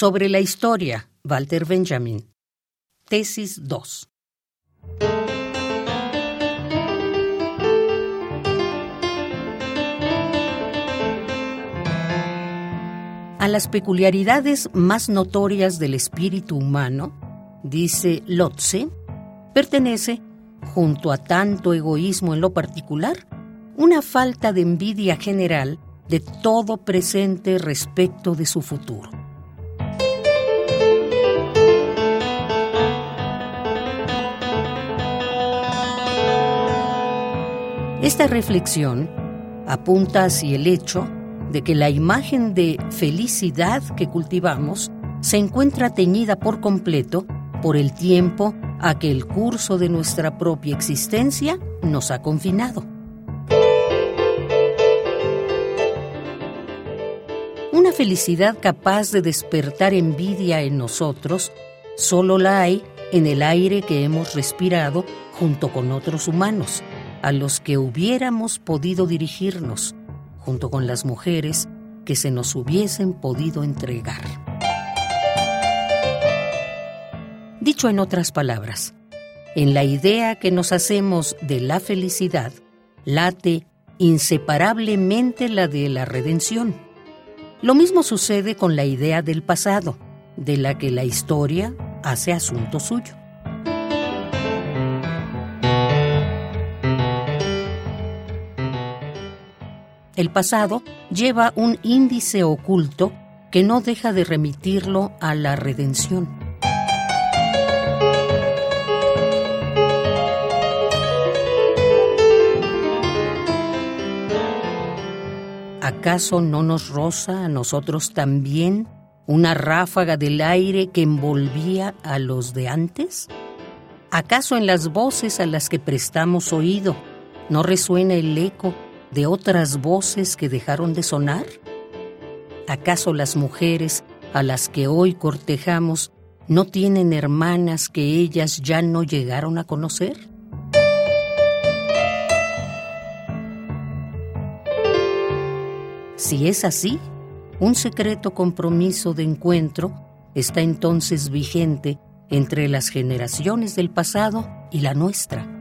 Sobre la historia, Walter Benjamin. Tesis 2. A las peculiaridades más notorias del espíritu humano, dice Lotze, pertenece, junto a tanto egoísmo en lo particular, una falta de envidia general de todo presente respecto de su futuro. Esta reflexión apunta hacia el hecho de que la imagen de felicidad que cultivamos se encuentra teñida por completo por el tiempo a que el curso de nuestra propia existencia nos ha confinado. Una felicidad capaz de despertar envidia en nosotros solo la hay en el aire que hemos respirado junto con otros humanos, a los que hubiéramos podido dirigirnos, junto con las mujeres que se nos hubiesen podido entregar. Dicho en otras palabras, en la idea que nos hacemos de la felicidad, late inseparablemente la de la redención. Lo mismo sucede con la idea del pasado, de la que la historia hace asunto suyo. El pasado lleva un índice oculto que no deja de remitirlo a la redención. ¿Acaso no nos roza a nosotros también una ráfaga del aire que envolvía a los de antes? ¿Acaso en las voces a las que prestamos oído no resuena el eco de otras voces que dejaron de sonar? ¿Acaso las mujeres a las que hoy cortejamos no tienen hermanas que ellas ya no llegaron a conocer? Si es así, un secreto compromiso de encuentro está entonces vigente entre las generaciones del pasado y la nuestra.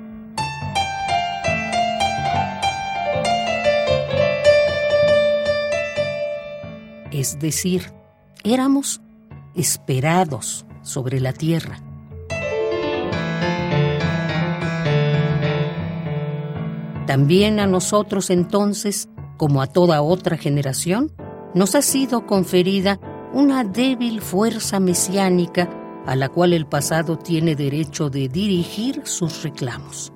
Es decir, éramos esperados sobre la tierra. También a nosotros entonces, como a toda otra generación, nos ha sido conferida una débil fuerza mesiánica a la cual el pasado tiene derecho de dirigir sus reclamos.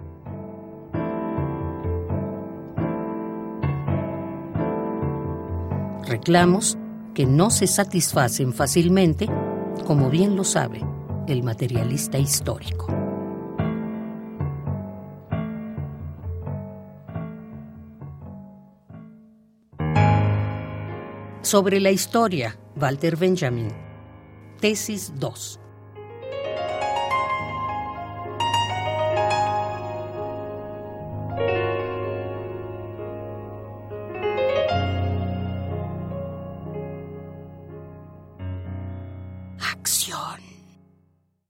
Reclamos que no se satisfacen fácilmente, como bien lo sabe el materialista histórico. Sobre la historia, Walter Benjamin. Tesis 2.